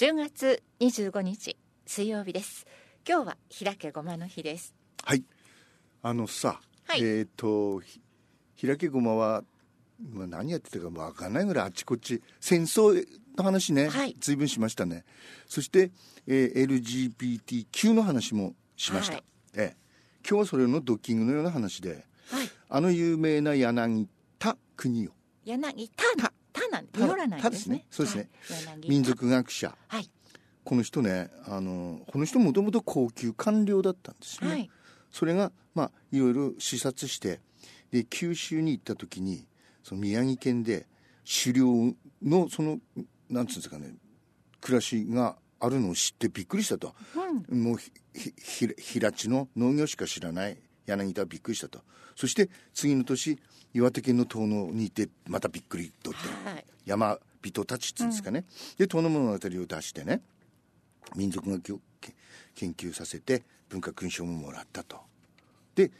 10月25日水曜日です。今日は開けごまの日です。はい。あのさ、はい。えっ、とひ開けごまは、まあ、何やってたかわかんないぐらいあっちこっち戦争の話ね、はい。随分しましたね。そして、えー LGBTQ の話もしました、はい。ええ。今日はそれのドッキングのような話ではい。あの有名な柳田国夫柳田田なんで濁らないんですね。そうですね。民族学者。はい。この人ねあのこの人もともと高級官僚だったんですよね、はい。それがまあいろいろ視察してで九州に行った時にその宮城県で狩猟のそのなんつうんですかね暮らしがあるのを知ってびっくりしたと、もうひひひ平地の農業しか知らない柳田はびっくりしたと。そして次の年岩手県の遠野に行ってまたびっくりとって、はい。山人たちっていうんですかね、で遠野物語を出してね民族学をけ研究させて文化勲章ももらったと。で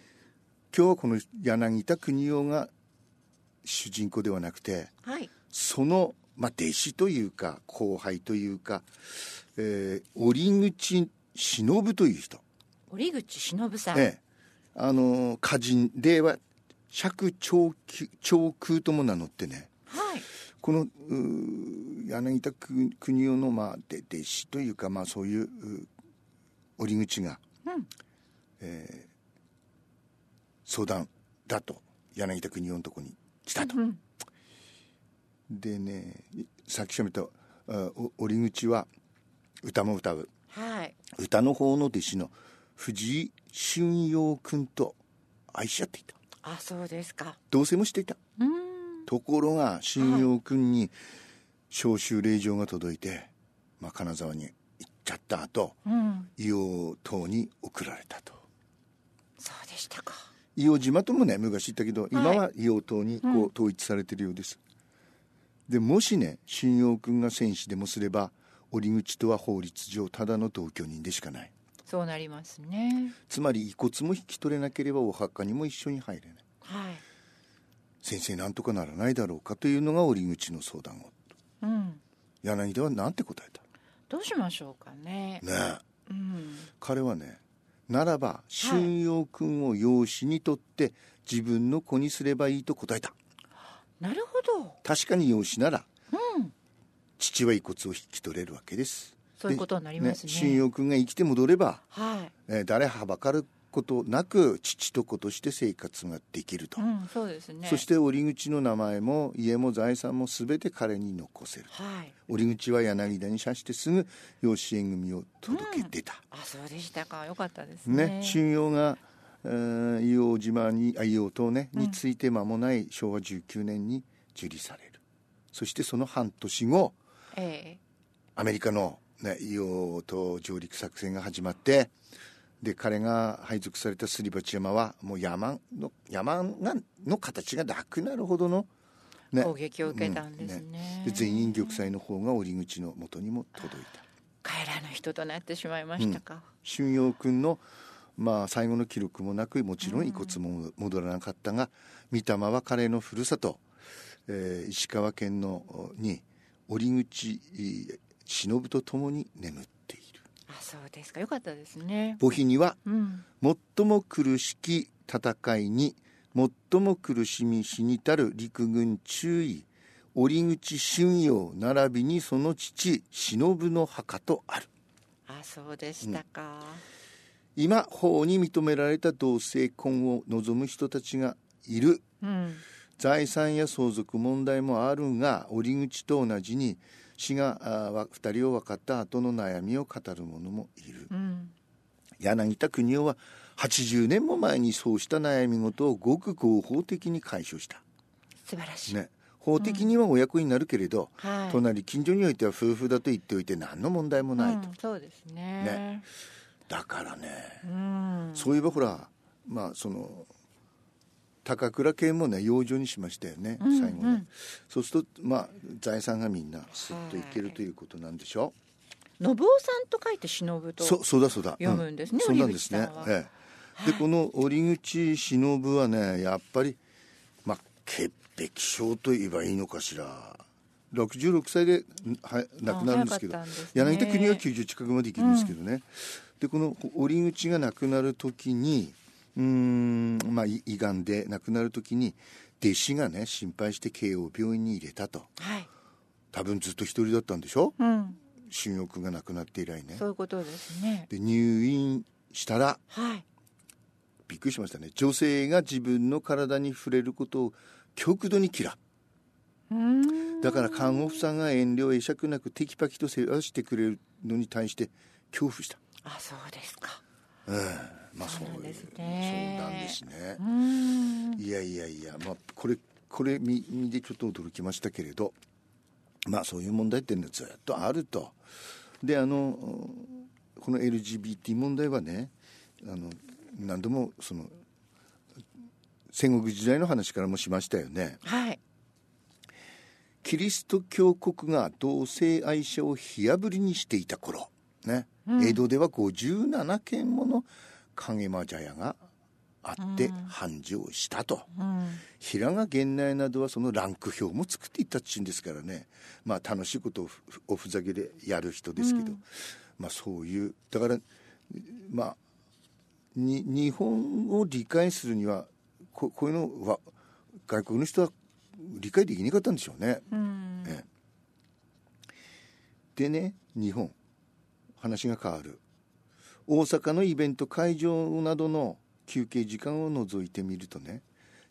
今日はこの柳田国夫が主人公ではなくてはい。その、まあ、弟子というか後輩というか、えー、折口忍という人、折口忍さん、ええあの歌人では釈長久長空とも名乗ってね。はい。この柳田く国夫の、まあ、で弟子というか、まあ、そういうう折口が、うん。えー相談だと柳田国夫のとこに来たと。うんでねさっきしゃべった折口は歌も歌う。はい。歌の方の弟子の藤井春陽君と愛し合っていた。あそうですか。同棲もしていた。ところが春陽君に召集令状が届いて、まあ、金沢に行っちゃった後うん。硫黄島に送られたと。そうでしたか。硫黄島ともね昔言ったけど今は硫黄島にこうん。う統一されてるようです、でもしね春陽君が戦士でもすれば折口とは法律上ただの同居人でしかないそうなりますね。つまり遺骨も引き取れなければお墓にも一緒に入れない。はい。先生なんとかならないだろうかというのが折口の相談を。うん。柳田は何て答えた？どうしましょうかね。ねえ。うん。彼はねならば春陽君を養子にとって自分の子にすればいいと答えた。なるほど。確かに養子ならうん。父は遺骨を引き取れるわけですそういうことになりますね。春陽君が生きて戻れば、はい。えー誰はばかることなく父と子として生活ができると、うんそうですね。そして折口の名前も家も財産も全て彼に残せるはい。折口は柳田に射してすぐ養子縁組を届け出た、あそうでしたか。よかったですね。ね春陽がえー硫黄島にあ硫黄島ね、について間もない昭和19年に受理される。そしてその半年後え。アメリカの、ね、硫黄島上陸作戦が始まってで彼が配属されたすり鉢山はもう山の山がの形がなくなるほどの、ね、攻撃を受けたんですね。で全員玉砕の方が折口の元にも届いた。帰らぬ人となってしまいましたか、春陽君の、まあ、最後の記録もなくもちろん遺骨も戻らなかったが、御霊は彼のふるさと、えー石川県のに折口えー忍と共に眠っている。あそうですか。よかったですね。墓碑にはうん。最も苦しき戦いに最も苦しみ死にたる陸軍中尉折口春陽並びにその父忍の墓とある。あそうでしたか、今法に認められた同性婚を望む人たちがいる。うん。財産や相続問題もあるが折口と同じに死があわ二人を分かった後の悩みを語る者もいる。うん。柳田国夫は80年も前にそうした悩み事をごく合法的に解消した、素晴らしい、ね、法的にはお役になるけれど、はい。隣近所においては夫婦だと言っておいて何の問題もないと、うん、そうですね。ね。だからね。うん。そういえばほらまあその高倉健もね養女にしましたよね、うん最後ね、うんそうするとまあ財産がみんなスッといけるということなんでしょ信夫さんと書いて忍う、とそそうだそうだ。読むんですねそうなんですね。ええ、でこの折口忍はねやっぱりまあ潔癖症と言えばいいのかしら。66歳では亡くなるんですけど。ね。柳田国は90近くまで生きるんですけどね、でこの折口が亡くなる時にうーんまあい胃がんで亡くなる時に弟子がね心配して慶応病院に入れたと。はい、多分ずっと一人だったんでしょ？うん、春陽が亡くなって以来ね。そういうことですね。で入院したらはい。びっくりしましたね。女性が自分の体に触れることを極度に嫌う。だから看護婦さんが遠慮会釈なくテキパキと世話してくれるのに対して恐怖した、あそうですか。うん、まあそうそうなんですそうねなんですね。うーん。いやいやいやまあこれこれ見見でちょっと驚きましたけれどまあそういう問題っていうのはずっとあると。であのこの LGBT 問題はねあの何度もその戦国時代の話からもしましたよね。はい。キリスト教国が同性愛者を火あぶりにしていた頃ね、江戸では57件もの影間茶屋があって繁盛したと、うん。平賀源内などはそのランク表も作っていったっちゅうんですからね。まあ楽しいことをふおふざけでやる人ですけど、まあそういうだからまあに日本を理解するにはここういうのは外国の人は理解できなかったんでしょうね。うん。ええ。でね日本話が変わる大阪のイベント会場などの休憩時間を除いてみるとね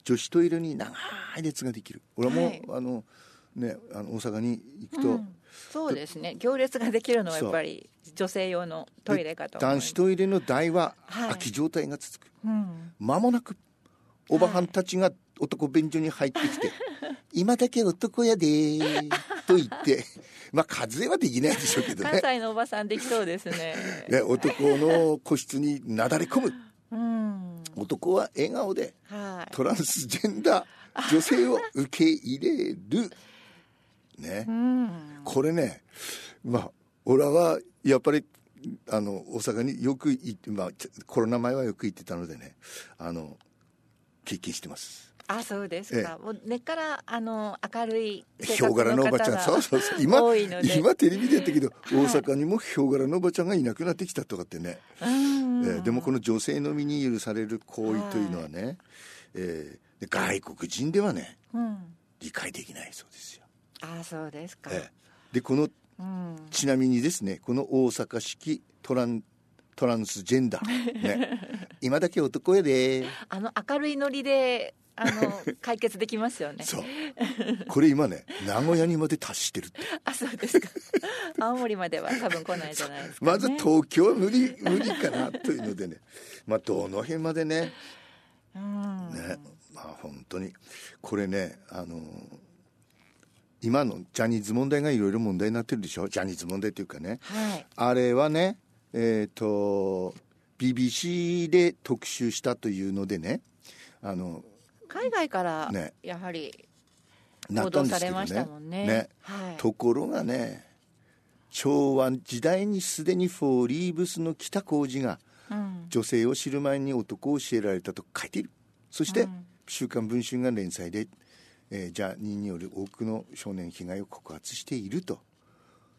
女子トイレに長い列ができる。俺も、はい。あのねあの大阪に行くと、うん。そうですね。行列ができるのはやっぱり女性用のトイレかと男子トイレの台ははい。空き状態が続く、うん。間もなくおばはんたちが男便所に入ってきて 「今だけ男やでー」と言ってまあ数えはできないでしょうけどね。関西のおばさんできそうですね。ね男の個室になだれ込む。うん。男は笑顔ではい。トランスジェンダー女性を受け入れる。ね。うん。これねまあ俺はやっぱりあの大阪によく行って、まあ、コロナ前はよく行ってたのでねあの経験してますあそうですか、もう根っからあの明るい生ヒョウ柄活ののおばちゃん。方そうそうそう。今今テレビでやったけど、はい。大阪にもヒョウ柄のおばちゃんがいなくなってきたとかってね、うんえーでもこの女性のみに許される行為というのはね、えーで外国人ではねうん。理解できないそうですよ、あそうですか、えーでこのうん。ちなみにですねこの大阪式トラントランスジェンダー、ね、今だけ男やで。あの明るいノリであの解決できますよね。そう。これ今ね 名古屋にまで達してるって。あそうですか。青森までは多分来ないじゃないですか、ね、まず東京は無理無理かなというのでね。まあどの辺までね。うん。ね。まあ本当に。これねあの今のジャニーズ問題がいろいろ問題になってるでしょ？ジャニーズ問題というかね。はい。あれはねえっ、と BBC で特集したというのでね。あの海外からね。やはりな報道されましたねもんね。ね。はい、ところがね昭和時代にすでにフォーリーブスの北浩二がうん。女性を知る前に男を教えられたと書いている。そしてうん「週刊文春」が連載で、えージャニーによる多くの少年被害を告発していると。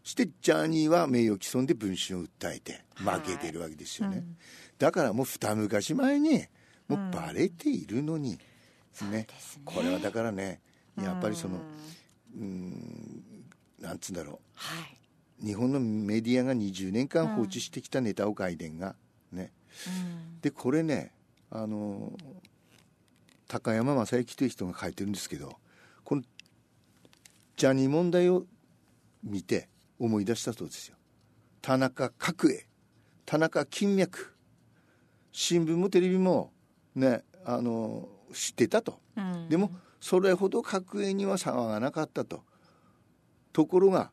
そしてジャニーは名誉毀損で文春を訴えてはい。負けてるわけですよね、うん。だからもう二昔前にもうバレているのに、ねね。これはだからねやっぱりそのうんうんなんつうんだろはい、う日本のメディアが20年間放置してきたネタを外伝がね、うん。でこれねあの高山正幸という人が書いてるんですけどこのジャニー問題を見て思い出したそうですよ。田中角栄。田中金脈。新聞もテレビもねあの知ってたと。うん。でもそれほど角栄には騒がなかったと。ところが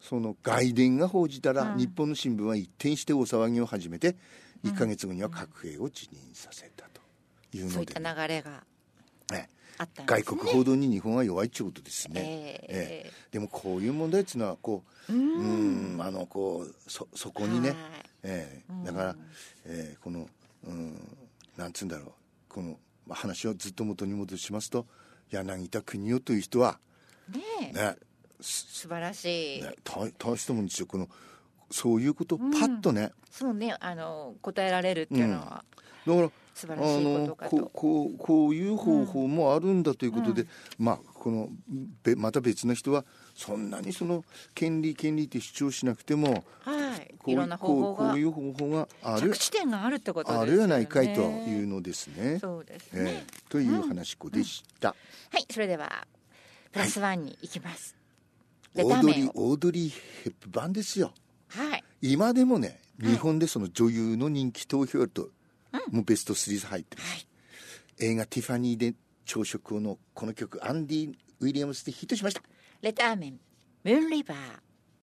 その外伝が報じたら、うん。日本の新聞は一転して大騒ぎを始めて1か月後には角栄を辞任させたというそういった流れがねね。外国報道に日本は弱いってことですね、ええ。えでもこういう問題っていうのはこうううんんあのこうそそこにね、はい。ええ。うん。だから、えーこの、うん、なんつうんだろうこのまあ話をずっと元に戻しますと柳田国夫という人はねえ。ね素晴らしい、ね大大したもんですよ。このそういうことをパッとね、そうねあの答えられるっていうのはだから素晴らしいことのかことうこうこういう方法もあるんだということで、まあこのべまた別の人はそんなにその権利権利って主張しなくてもはい。こういろんな方法がこういう方法がある。着地点があるってことですよね。あるやないかいというのですね。そうですね、ええ。という話子でした。はい。それではプラスワンに行きます、レオードリーオードリー・ヘップバーンですよ。はい。今でもね日本でその女優の人気投票やると、もうベスト3入ってます、はい。映画「ティファニーで朝食」のこの曲アンディ・ウィリアムスでヒットしました。レターメンムーンリバー